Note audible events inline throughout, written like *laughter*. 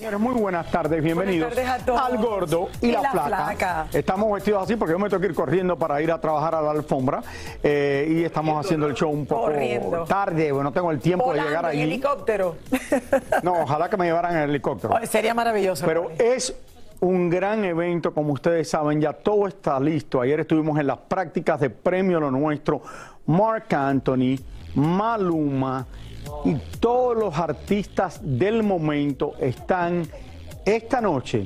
Señores, muy buenas tardes, bienvenidos Buenas tardes a todos. al Gordo y, Y la, la flaca. Flaca. Estamos vestidos así porque yo me tengo que ir corriendo para ir a trabajar a la alfombra eh, y estamos haciendo el show un poco Corriendo. tarde, bueno, no tengo el tiempo de llegar en ahí. helicóptero. *laughs* No, ojalá que me llevaran en helicóptero. Sería maravilloso. Pero es un gran evento, como ustedes saben, ya todo está listo. Ayer estuvimos en las prácticas de Premio Lo Nuestro. Mark Anthony, Maluma y todos los artistas del momento están esta noche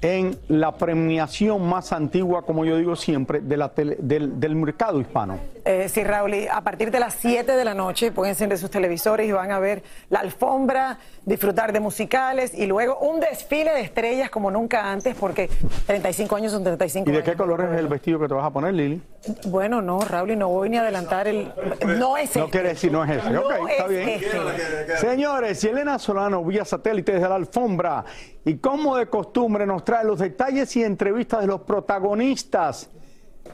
en la premiación más antigua, como yo digo siempre, del mercado hispano. Eh, sí, Raúl, y a partir de las 7 de la noche pueden encender sus televisores y van a ver la alfombra, disfrutar de musicales y luego un desfile de estrellas como nunca antes, porque 35 años son 35 ¿Y de años. qué color es el vestido que te vas a poner, Lili? Bueno, no, Raúl, no voy ni a adelantar el... No es No este. quiere decir, no es ese. No ok, está es bien. este. Señores, Elena Solano vía satélite desde la alfombra. Y como de costumbre nos trae los detalles y entrevistas de los protagonistas.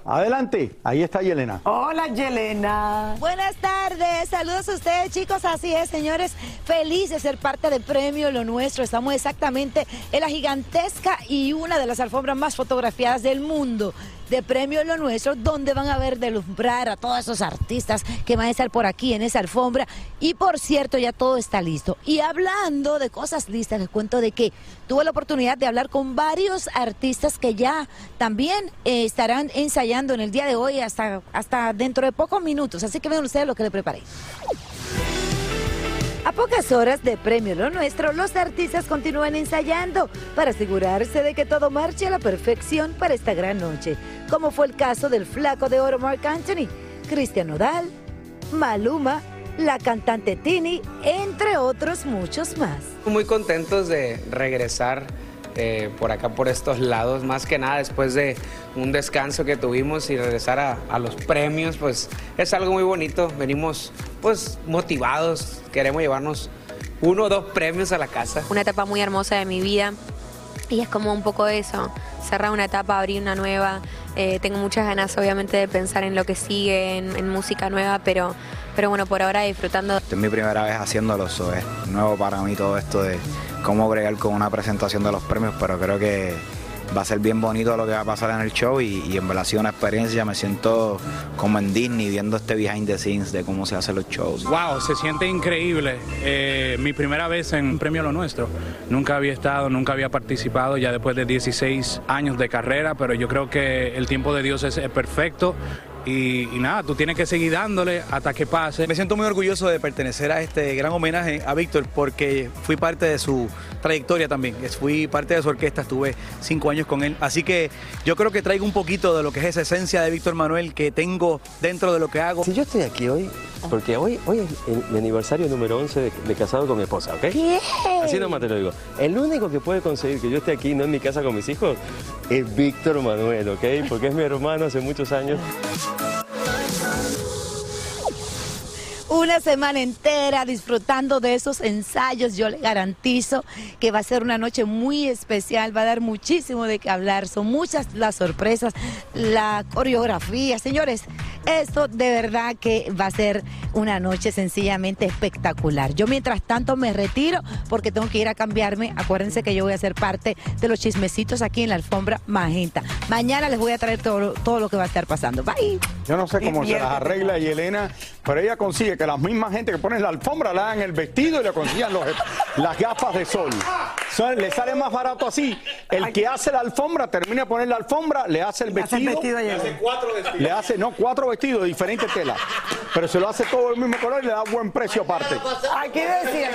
Adelante, ahí está Yelena. Hola, Yelena. Buenas tardes, saludos a ustedes chicos, así es señores, feliz de ser parte de Premio Lo Nuestro, estamos exactamente en la gigantesca y una de las alfombras más fotografiadas del mundo de Premio Lo Nuestro, donde van a ver deslumbrar a todos esos artistas que van a estar por aquí en esa alfombra y por cierto ya todo está listo. Y hablando de cosas listas, les cuento de que tuve la oportunidad de hablar con varios artistas que ya también eh, estarán ensayando en el día de hoy hasta, hasta dentro de pocos minutos. Así que vean ustedes lo que le preparé. A pocas horas de Premio Lo Nuestro, los artistas continúan ensayando para asegurarse de que todo marche a la perfección para esta gran noche, como fue el caso del flaco de oro Mark Anthony, Cristian Nodal, Maluma, la cantante Tini, entre otros muchos más. Muy contentos de regresar eh, por acá, por estos lados, más que nada después de un descanso que tuvimos y regresar a, los premios, pues es algo muy bonito. Venimos pues motivados, queremos llevarnos uno o dos premios a la casa. una etapa muy hermosa de mi vida y es como un poco eso, cerrar una etapa, abrir una nueva. Eh, tengo muchas ganas obviamente de pensar en lo que sigue, en música nueva, pero, pero bueno, por ahora disfrutando Esta es mi primera vez haciéndolo, eso es nuevo para mí todo esto de cómo bregar con una presentación de los premios, pero creo que va a ser bien bonito lo que va a pasar en el show y, y en verdad ha sido una experiencia, me siento como en Disney viendo este behind the scenes de cómo se hacen los shows. Wow, se siente increíble. Eh, mi primera vez en Premio Lo Nuestro. Nunca había estado, nunca había participado, ya después de 16 años de carrera, pero yo creo que el tiempo de Dios es, es perfecto y, y nada, tú tienes que seguir dándole hasta que pase. Me siento muy orgulloso de pertenecer a este gran homenaje a Víctor porque fui parte de su trayectoria también. Fui parte de su orquesta, estuve cinco años con él. Así que yo creo que traigo un poquito de lo que es esa esencia de Víctor Manuel que tengo dentro de lo que hago. Si yo estoy aquí hoy, porque hoy, hoy es mi aniversario número 11 de, de casado con mi esposa, ¿ok? Bien. Así nomás te lo digo. El único que puede conseguir que yo esté aquí, no en mi casa con mis hijos, es Víctor Manuel, ¿ok? Porque es mi hermano hace muchos años. Una semana entera disfrutando de esos ensayos. Yo le garantizo que va a ser una noche muy especial, va a dar muchísimo de qué hablar. Son muchas las sorpresas, la coreografía. Señores, esto de verdad que va a ser una noche sencillamente espectacular. Yo mientras tanto me retiro porque tengo que ir a cambiarme. Acuérdense que yo voy a ser parte de los chismecitos aquí en la alfombra magenta. Mañana les voy a traer todo, todo lo que va a estar pasando. Bye. Yo no sé cómo *laughs* se las arregla y Elena, pero ella consigue que las mismas gente que ponen la alfombra le hagan el vestido y le consigan los- las gafas de sol. So, le sale más barato así. El que hace la alfombra termina de poner la alfombra, le hace el Le hace el vestido. Le hace cuatro vestidos. Le hace, no, cuatro vestidos de diferente tela. Pero se lo hace todo del mismo color y le da buen precio aparte. Aquí decían.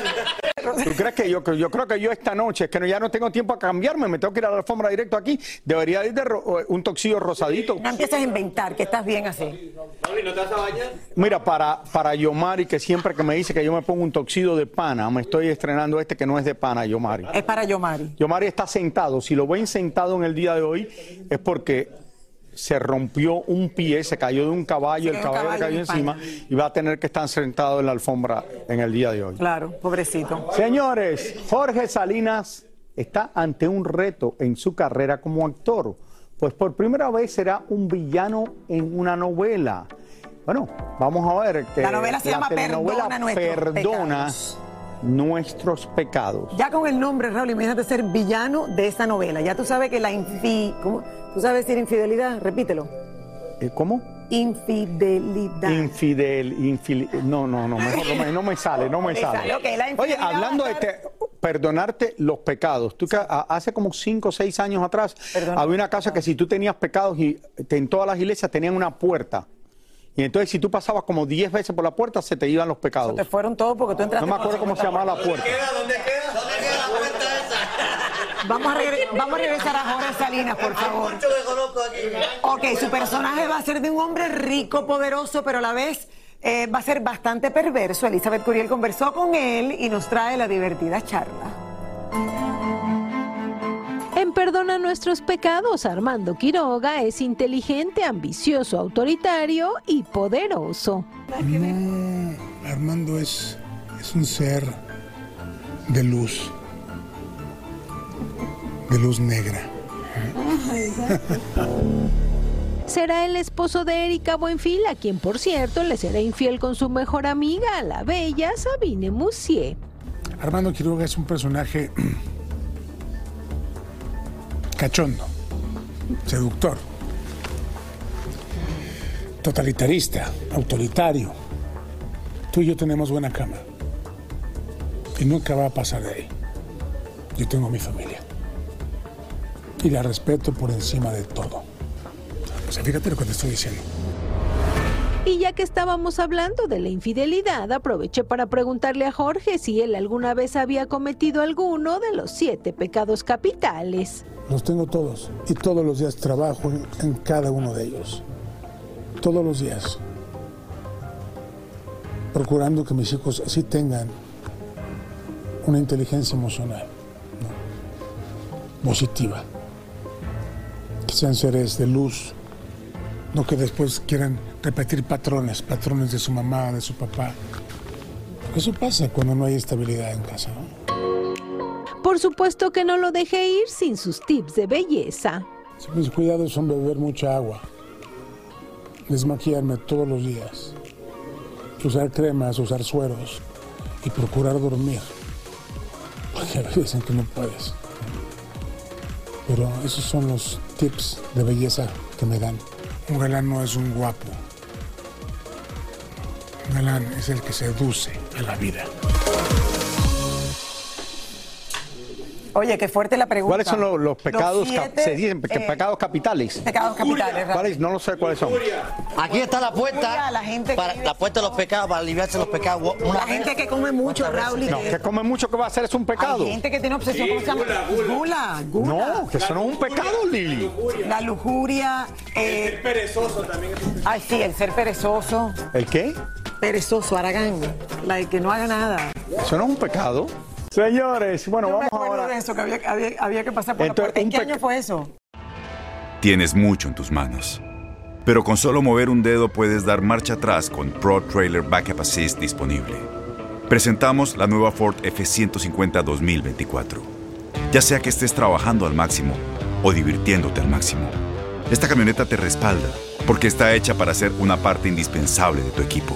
¿Tú crees que yo, que yo creo que yo esta noche, es que no- ya no tengo tiempo a cambiarme, me tengo que ir a la alfombra directo aquí, debería ir de ro- un toxillo rosadito. No empieces a inventar, que estás bien así. Mira, para, para Yomari, que siempre que me dice que yo me pongo un toxido de pana, me estoy estrenando este que no es de pana, Yomari. Es para Yomari. Yomari está sentado. Si lo ven sentado en el día de hoy, es porque se rompió un pie, se cayó de un caballo, el caballo le cayó en encima y va a tener que estar sentado en la alfombra en el día de hoy. Claro, pobrecito. Señores, Jorge Salinas está ante un reto en su carrera como actor, pues por primera vez será un villano en una novela. Bueno, vamos a ver que La novela se llama Perdona nuestros Perdona pecados. nuestros pecados. Ya con el nombre, Raúl, imagínate ser villano de esta novela. Ya tú sabes que la infi... ¿cómo? ¿Tú sabes decir infidelidad? Repítelo. Eh, ¿Cómo? Infidelidad. Infidel, infil... No, no, no, mejor no me, no me sale, no me Me *laughs* sale. la Oye, hablando de te- perdonarte los pecados, tú que hace como cinco o seis años atrás había una casa que si tú tenías pecados y te- en todas las iglesias tenían una puerta. Y entonces si tú pasabas como 10 veces por la puerta se te iban los pecados. Te fueron todos porque tú entraste No me acuerdo cómo se llamaba la puerta. Vamos a, regre- vamos a regresar a Jorge Salinas, por favor. Ok, su personaje va a ser de un hombre rico, poderoso, pero a la vez eh, va a ser bastante perverso. Elizabeth Curiel conversó con él y nos trae la divertida charla. En Perdona nuestros pecados, Armando Quiroga es inteligente, ambicioso, autoritario y poderoso. No, Armando es, es un ser de luz, de luz negra. Será el esposo de Erika Buenfil, a quien por cierto le será infiel con su mejor amiga, la bella Sabine Moussier. Armando Quiroga es un personaje cachondo, seductor, totalitarista, autoritario. Tú y yo tenemos buena cama. Y nunca va a pasar de ahí. Yo tengo mi familia. Y la respeto por encima de todo. O sea, fíjate lo que te estoy diciendo. Y ya que estábamos hablando de la infidelidad, aproveché para preguntarle a Jorge si él alguna vez había cometido alguno de los siete pecados capitales. Los tengo todos y todos los días trabajo en, en cada uno de ellos. Todos los días. Procurando que mis hijos sí tengan una inteligencia emocional ¿no? positiva. Sean seres de luz, no que después quieran repetir patrones, patrones de su mamá, de su papá. Eso pasa cuando no hay estabilidad en casa, ¿no? Por supuesto que no lo dejé ir sin sus tips de belleza. Mis cuidados son beber mucha agua, desmaquillarme todos los días, usar cremas, usar sueros y procurar dormir. *laughs* Porque a veces dicen que no puedes. Pero esos son los tips de belleza que me dan. Un galán no es un guapo. Un galán es el que seduce a la vida. Oye, qué fuerte la pregunta. ¿Cuáles son los, los pecados, cap- siete, se dicen eh, pecados capitales? Pecados capitales. ¿Cuáles? No lo sé cuáles son. Aquí está la puerta, Lujuria, la gente para, la puerta de los pecados, para aliviarse los pecados. Una La gente que come mucho, Raúl, No, que- come mucho que va a hacer es un pecado. Hay gente que tiene obsesión, ¿cómo se llama? Gula, gula. No, que eso no es un pecado, Lili. La lujuria. eh, el perezoso también. Ay, sí, el ser perezoso. ¿El qué? Perezoso, Aragán. La de que no haga nada. Eso no es un pecado. Señores, bueno, Yo me vamos acuerdo ahora. de eso, que había, había- había que pasar por Entonces, la puerta. ¿En qué año fue eso? Tienes mucho en tus manos. Pero con solo mover un dedo puedes dar marcha atrás con Pro Trailer Backup Assist disponible. Presentamos la nueva Ford F150 2024. Ya sea que estés trabajando al máximo o divirtiéndote al máximo, esta camioneta te respalda porque está hecha para ser una parte indispensable de tu equipo.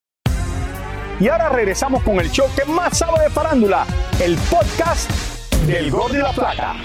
Y ahora regresamos con el show que más sabe de farándula, el podcast del Gol de la Plata.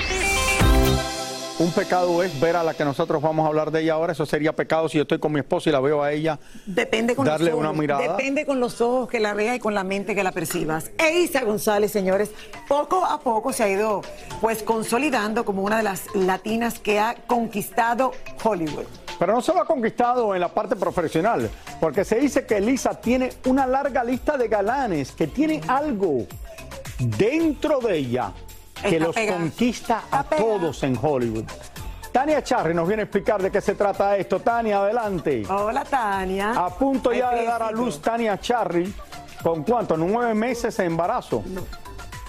Un pecado es ver a la que nosotros vamos a hablar de ella ahora. Eso sería pecado si yo estoy con mi esposa y la veo a ella. Depende con Darle los ojos. una mirada. Depende con los ojos que la veas y con la mente que la percibas. Eisa González, señores, poco a poco se ha ido pues consolidando como una de las latinas que ha conquistado Hollywood. Pero no solo ha conquistado en la parte profesional, porque se dice que Elisa tiene una larga lista de galanes que tienen algo dentro de ella que Está los pegada. conquista a todos en Hollywood. Tania Charri nos viene a explicar de qué se trata esto. Tania, adelante. Hola, Tania. A punto ya de dar a luz Tania Charri. ¿Con cuánto? ¿Nueve meses de embarazo?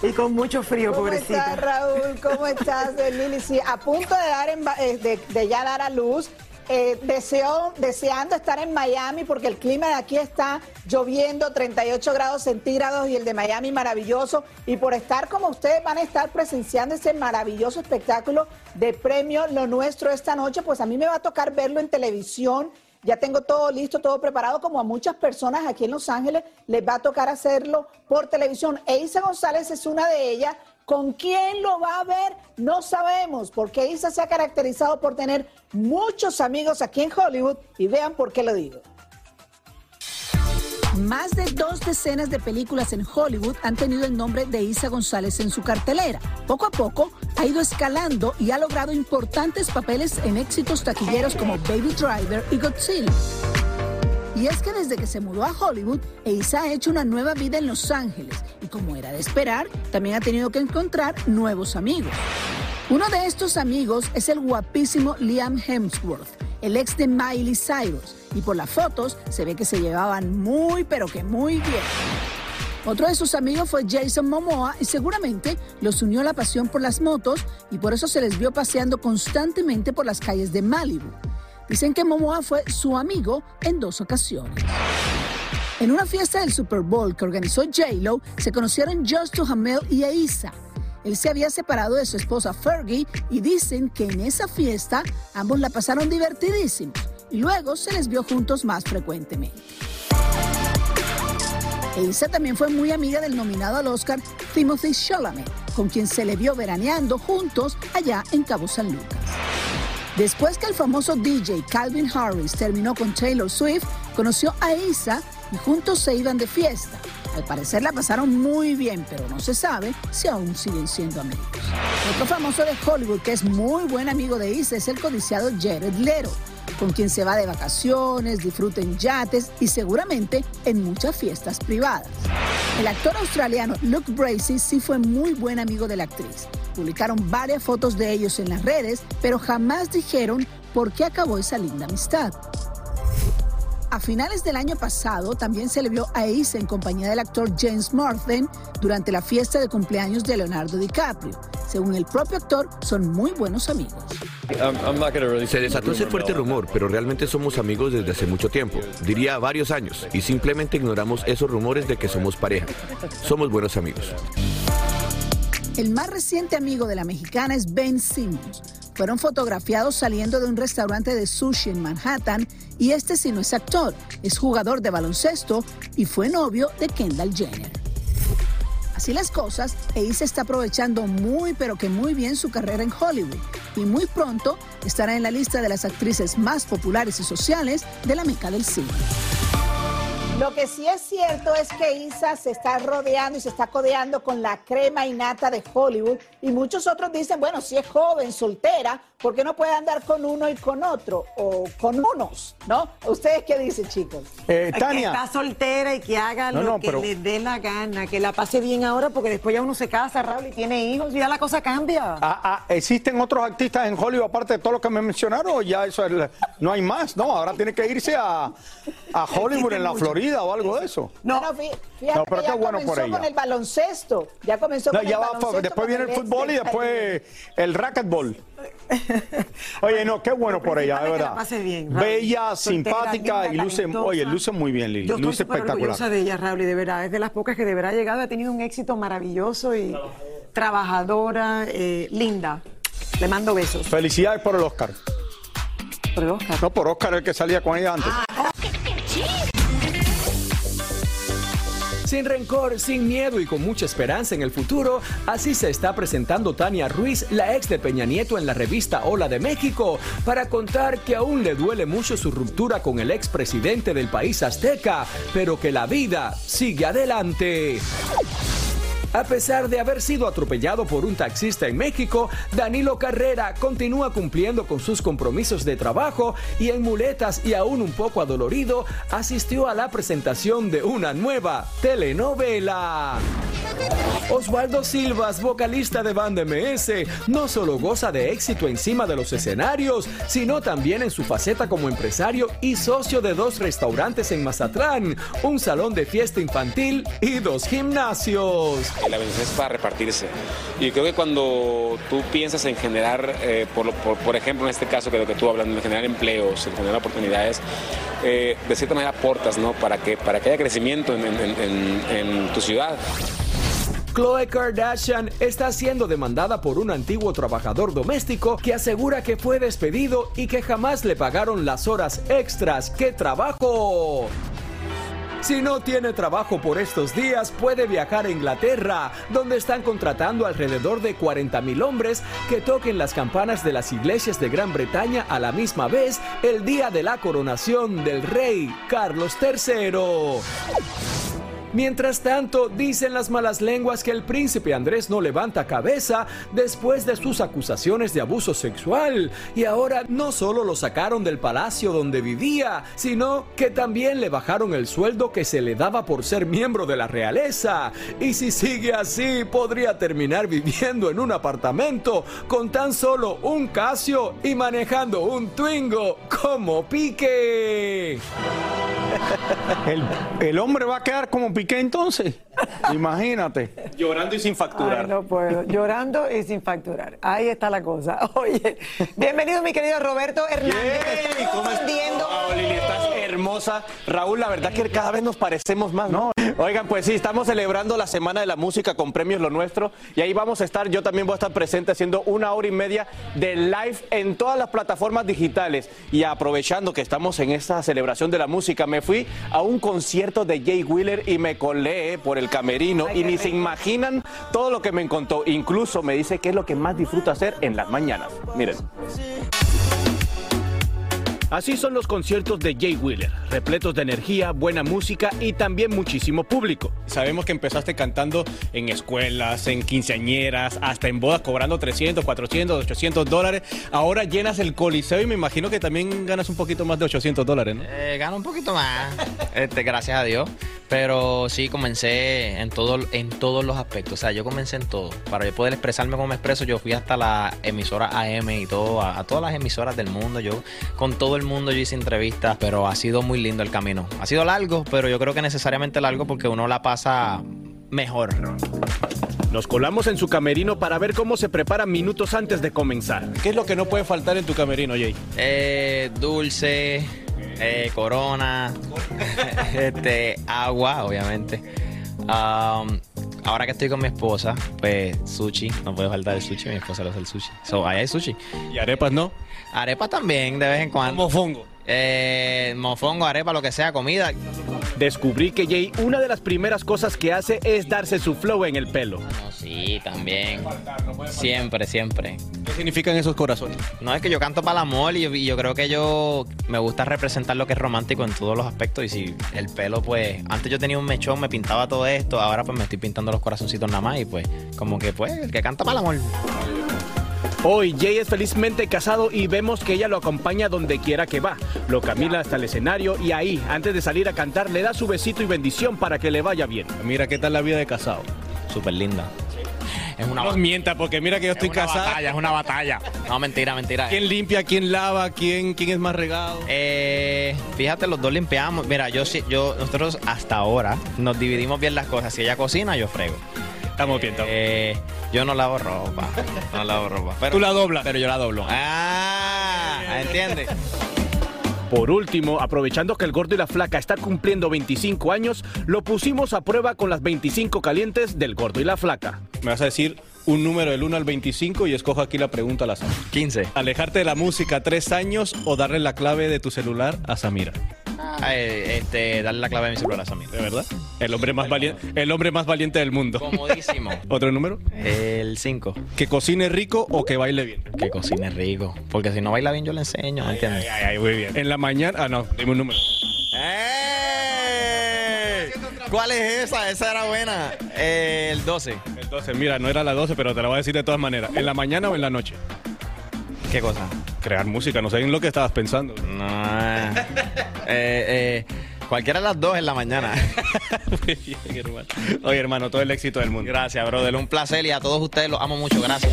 Y con mucho frío, ¿Cómo pobrecita. estás, Raúl? ¿Cómo estás, *laughs* Lili? Sí, a punto de, dar eh, de, de ya dar a luz. Eh, deseo, deseando estar en Miami porque el clima de aquí está lloviendo 38 grados centígrados y el de Miami maravilloso. Y por estar como ustedes van a estar presenciando ese maravilloso espectáculo de premio Lo Nuestro esta noche, pues a mí me va a tocar verlo en televisión. Ya tengo todo listo, todo preparado, como a muchas personas aquí en Los Ángeles les va a tocar hacerlo por televisión. Eisa González es una de ellas. ¿Con quién lo va a ver? No sabemos, porque Isa se ha caracterizado por tener muchos amigos aquí en Hollywood y vean por qué lo digo. Más de dos decenas de películas en Hollywood han tenido el nombre de Isa González en su cartelera. Poco a poco ha ido escalando y ha logrado importantes papeles en éxitos taquilleros como Baby Driver y Godzilla. Y es que desde que se mudó a Hollywood, Isa ha hecho una nueva vida en Los Ángeles y como era de esperar, también ha tenido que encontrar nuevos amigos. Uno de estos amigos es el guapísimo Liam Hemsworth, el ex de Miley Cyrus, y por las fotos se ve que se llevaban muy pero que muy bien. Otro de sus amigos fue Jason Momoa y seguramente los unió la pasión por las motos y por eso se les vio paseando constantemente por las calles de Malibu. Dicen que Momoa fue su amigo en dos ocasiones. En una fiesta del Super Bowl que organizó J-Lo, se conocieron Josh Duhamel y Aisa. Él se había separado de su esposa Fergie y dicen que en esa fiesta ambos la pasaron divertidísimos y luego se les vio juntos más frecuentemente. Elisa también fue muy amiga del nominado al Oscar Timothy Chalamet, con quien se le vio veraneando juntos allá en Cabo San Lucas. Después que el famoso DJ Calvin Harris terminó con Taylor Swift, conoció a Isa y juntos se iban de fiesta. Al parecer la pasaron muy bien, pero no se sabe si aún siguen siendo amigos. Otro famoso de Hollywood que es muy buen amigo de Isa es el codiciado Jared Leto, con quien se va de vacaciones, disfruta en yates y seguramente en muchas fiestas privadas. El actor australiano Luke Bracey sí fue muy buen amigo de la actriz. Publicaron varias fotos de ellos en las redes, pero jamás dijeron por qué acabó esa linda amistad. A finales del año pasado también se le vio a Isa en compañía del actor James Marsden durante la fiesta de cumpleaños de Leonardo DiCaprio. Según el propio actor, son muy buenos amigos. Se desató ese fuerte rumor, pero realmente somos amigos desde hace mucho tiempo, diría varios años, y simplemente ignoramos esos rumores de que somos pareja. Somos buenos amigos. El más reciente amigo de la mexicana es Ben Simmons. Fueron fotografiados saliendo de un restaurante de sushi en Manhattan y este sí no es actor, es jugador de baloncesto y fue novio de Kendall Jenner. Así las cosas, Ace está aprovechando muy pero que muy bien su carrera en Hollywood y muy pronto estará en la lista de las actrices más populares y sociales de la meca del cine. Lo que sí es cierto es que Isa se está rodeando y se está codeando con la crema innata de Hollywood y muchos otros dicen, bueno, si es joven, soltera, ¿por qué no puede andar con uno y con otro? O con unos, ¿no? ¿Ustedes qué dicen, chicos? Eh, Que Tania. está soltera y que haga No, lo no, que pero- le dé la gana, que la pase bien ahora, porque después ya uno se casa, Raúl, y tiene hijos y ya la cosa cambia. Ah, ah, ¿Existen otros artistas en Hollywood aparte de todo lo que me mencionaron o ya eso es, no hay más? No, ahora tiene que irse a, a Hollywood en la Florida o algo de eso. No, fí- fíjate No, pero que qué ya bueno por comenzó ella. con el baloncesto. Ya comenzó No, con ya el va, baloncesto. después viene el fútbol y de después el racquetball. *laughs* Oye, no, qué bueno por ella, de verdad. pase bien. Bella, simpática linda, y luce, talentosa. oye, luce muy bien, Lili. Yo estoy Luce espectacular. orgullosa de ella, Raúl, y de verdad, es de las pocas que de verdad ha llegado, ha tenido un éxito maravilloso y trabajadora, eh, linda. Le mando besos. Felicidades por el Oscar. ¿Por el Oscar? No, por Oscar, el que salía con ella antes. Sin rencor, sin miedo y con mucha esperanza en el futuro, así se está presentando Tania Ruiz, la ex de Peña Nieto en la revista Hola de México, para contar que aún le duele mucho su ruptura con el expresidente del país azteca, pero que la vida sigue adelante. A pesar de haber sido atropellado por un taxista en México, Danilo Carrera continúa cumpliendo con sus compromisos de trabajo y en muletas y aún un poco adolorido, asistió a la presentación de una nueva telenovela. Osvaldo Silvas, vocalista de Banda MS, no solo goza de éxito encima de los escenarios, sino también en su faceta como empresario y socio de dos restaurantes en Mazatlán, un salón de fiesta infantil y dos gimnasios. La bendición es para repartirse. Y creo que cuando tú piensas en generar, eh, por, por, ejemplo, en este caso que lo que tú hablas, en generar empleos, en generar oportunidades, eh, de cierta manera aportas, ¿no? Para que, para que haya crecimiento en, en- tu ciudad. Khloe Kardashian está siendo demandada por un antiguo trabajador doméstico que asegura que fue despedido y que jamás le pagaron las horas extras que trabajó. Si no tiene trabajo por estos días, puede viajar a Inglaterra, donde están contratando alrededor de 40 mil hombres que toquen las campanas de las iglesias de Gran Bretaña a la misma vez el día de la coronación del rey Carlos III. Mientras tanto, dicen las malas lenguas que el príncipe Andrés no levanta cabeza después de sus acusaciones de abuso sexual y ahora no solo lo sacaron del palacio donde vivía, sino que también le bajaron el sueldo que se le daba por ser miembro de la realeza. Y si sigue así, podría terminar viviendo en un apartamento con tan solo un Casio y manejando un Twingo como Pique. El, el hombre va a quedar como Piqué entonces. *laughs* Imagínate. Llorando y sin facturar. Ay, no puedo. Llorando y sin facturar. Ahí está la cosa. *laughs* Oye, bienvenido mi querido Roberto Hernández. Oh, Lili, estás hermosa. Raúl, la verdad que cada vez nos parecemos más, ¿no? Oigan, pues sí, estamos celebrando la Semana de la Música con Premios Lo Nuestro y ahí vamos a estar, yo también voy a estar presente haciendo una hora y media de live en todas las plataformas digitales y aprovechando que estamos en esta celebración de la música, me fui a un concierto de Jay Wheeler y me colé por el camerino y ni se imaginan todo lo que me contó, incluso me dice que es lo que más disfruto hacer en las mañanas. Miren. Así son los conciertos de Jay Wheeler, repletos de energía, buena música y también muchísimo público. Sabemos que empezaste cantando en escuelas, en quinceañeras, hasta en bodas cobrando 300, 400, 800 dólares. Ahora llenas el coliseo y me imagino que también ganas un poquito más de 800 dólares, ¿no? Eh, gano un poquito más, *laughs* este, gracias a Dios. Pero sí, comencé en, todo, en todos los aspectos. O sea, yo comencé en todo. Para yo poder expresarme como me expreso, yo fui hasta la emisora AM y todo, a, a todas las emisoras del mundo. Yo, con todo el mundo, yo hice entrevistas, pero ha sido muy lindo el camino. Ha sido largo, pero yo creo que necesariamente largo porque uno la pasa mejor. Nos colamos en su camerino para ver cómo se prepara minutos antes de comenzar. ¿Qué es lo que no puede faltar en tu camerino, Jay? Eh, dulce, eh, corona, *laughs* este, agua, obviamente. Um, ahora que estoy con mi esposa, pues sushi, no puede faltar el sushi, mi esposa le hace el sushi. So, ahí hay sushi. ¿Y arepas no? Arepas también, de vez en cuando. Mofongo. Eh, mofongo, arepa, lo que sea, comida. Descubrí que Jay, una de las primeras cosas que hace es darse su flow en el pelo. No, sí, también. Siempre, siempre. ¿Qué significan esos corazones? No, es que yo canto para el amor y yo, y yo creo que yo me gusta representar lo que es romántico en todos los aspectos. Y si el pelo, pues, antes yo tenía un mechón, me pintaba todo esto, ahora pues me estoy pintando los corazoncitos nada más y pues, como que pues, el que canta para el amor. Hoy Jay es felizmente casado y vemos que ella lo acompaña donde quiera que va. Lo camina hasta el escenario y ahí, antes de salir a cantar, le da su besito y bendición para que le vaya bien. Mira qué tal la vida de casado. Súper linda. Es una No mienta, porque mira que yo estoy es casado. batalla, es una batalla. No, mentira, mentira. ¿Quién limpia, quién lava, quién, quién es más regado? Eh, fíjate, los dos limpiamos. Mira, yo sí, yo, nosotros hasta ahora nos dividimos bien las cosas. Si ella cocina, yo frego. Estamos bien, estamos Eh, yo no lavo ropa. No lavo ropa. Pero, Tú la doblas. Pero yo la doblo. Ah, ¿entiendes? Por último, aprovechando que el gordo y la flaca están cumpliendo 25 años, lo pusimos a prueba con las 25 calientes del gordo y la flaca. Me vas a decir un número del 1 al 25 y escojo aquí la pregunta al azar. 15. ¿Alejarte de la música tres años o darle la clave de tu celular a Samira? Ah, eh, este, darle la clave de mi celular a Samir. ¿De verdad? El hombre más valiente, el hombre más valiente del mundo. Comodísimo. *laughs* ¿Otro número? El 5. ¿Que cocine rico o que baile bien? Que cocine rico. Porque si no baila bien, yo le enseño, ¿me entiendes? Ay, ay, muy bien. En la mañana, ah, no, dime un número. ¡Eh! ¿Cuál es esa? Esa era buena. Eh, el 12. El 12, mira, no era la 12, pero te la voy a decir de todas maneras. ¿En la mañana o en la noche? ¿Qué cosa? Crear música, no sé en lo que estabas pensando. No. Eh, eh, cualquiera de las dos en la mañana. *laughs* Muy bien, hermano. Oye, hermano, todo el éxito del mundo. Gracias, brother. Un placer y a todos ustedes los amo mucho. Gracias.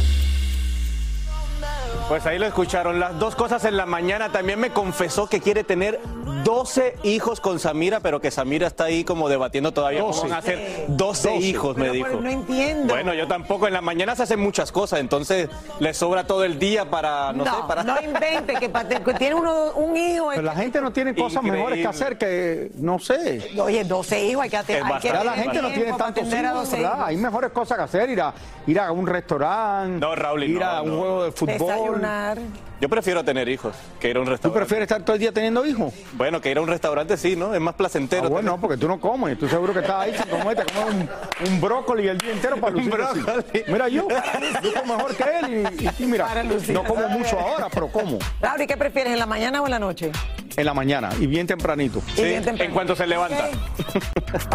Pues ahí lo escucharon. Las dos cosas en la mañana. También me confesó que quiere tener 12 hijos con Samira, pero que Samira está ahí como debatiendo todavía cómo 12. van a hacer 12 hijos, me Pero, dijo. pues, no entiendo. Bueno, yo tampoco. En la mañana se hacen muchas cosas, entonces le sobra todo el día para, no, no, sé, para... no invente que, que tiene uno, un hijo. Pero la gente no tiene cosas mejores que Increíble. hacer que, no sé. Oye, 12 hijos, hay que, hay. Ya la gente no tiene tantos hijos, 12 ¿verdad? hijos. Hay mejores cosas que hacer, ir a, ir a un restaurante, No, Raúl, ir no, a un no. juego de fútbol. Desayunar. Yo prefiero tener hijos que ir a un ¿Tú restaurante. prefieres estar todo el día teniendo hijos? Bueno, que ir a un restaurante sí, ¿no? Es más placentero. Ah, bueno, no, porque tú no comes. Tú seguro que estás ahí sin comer, te comes un, un brócoli el día entero para *laughs* lucir así. Mira, yo, yo como mejor que él y, y- y mira, no como mucho ahora, pero como. ¿y qué prefieres, en la mañana o en la noche? En la mañana y bien tempranito. Y Sí, bien temprano. en cuanto se levanta. *laughs*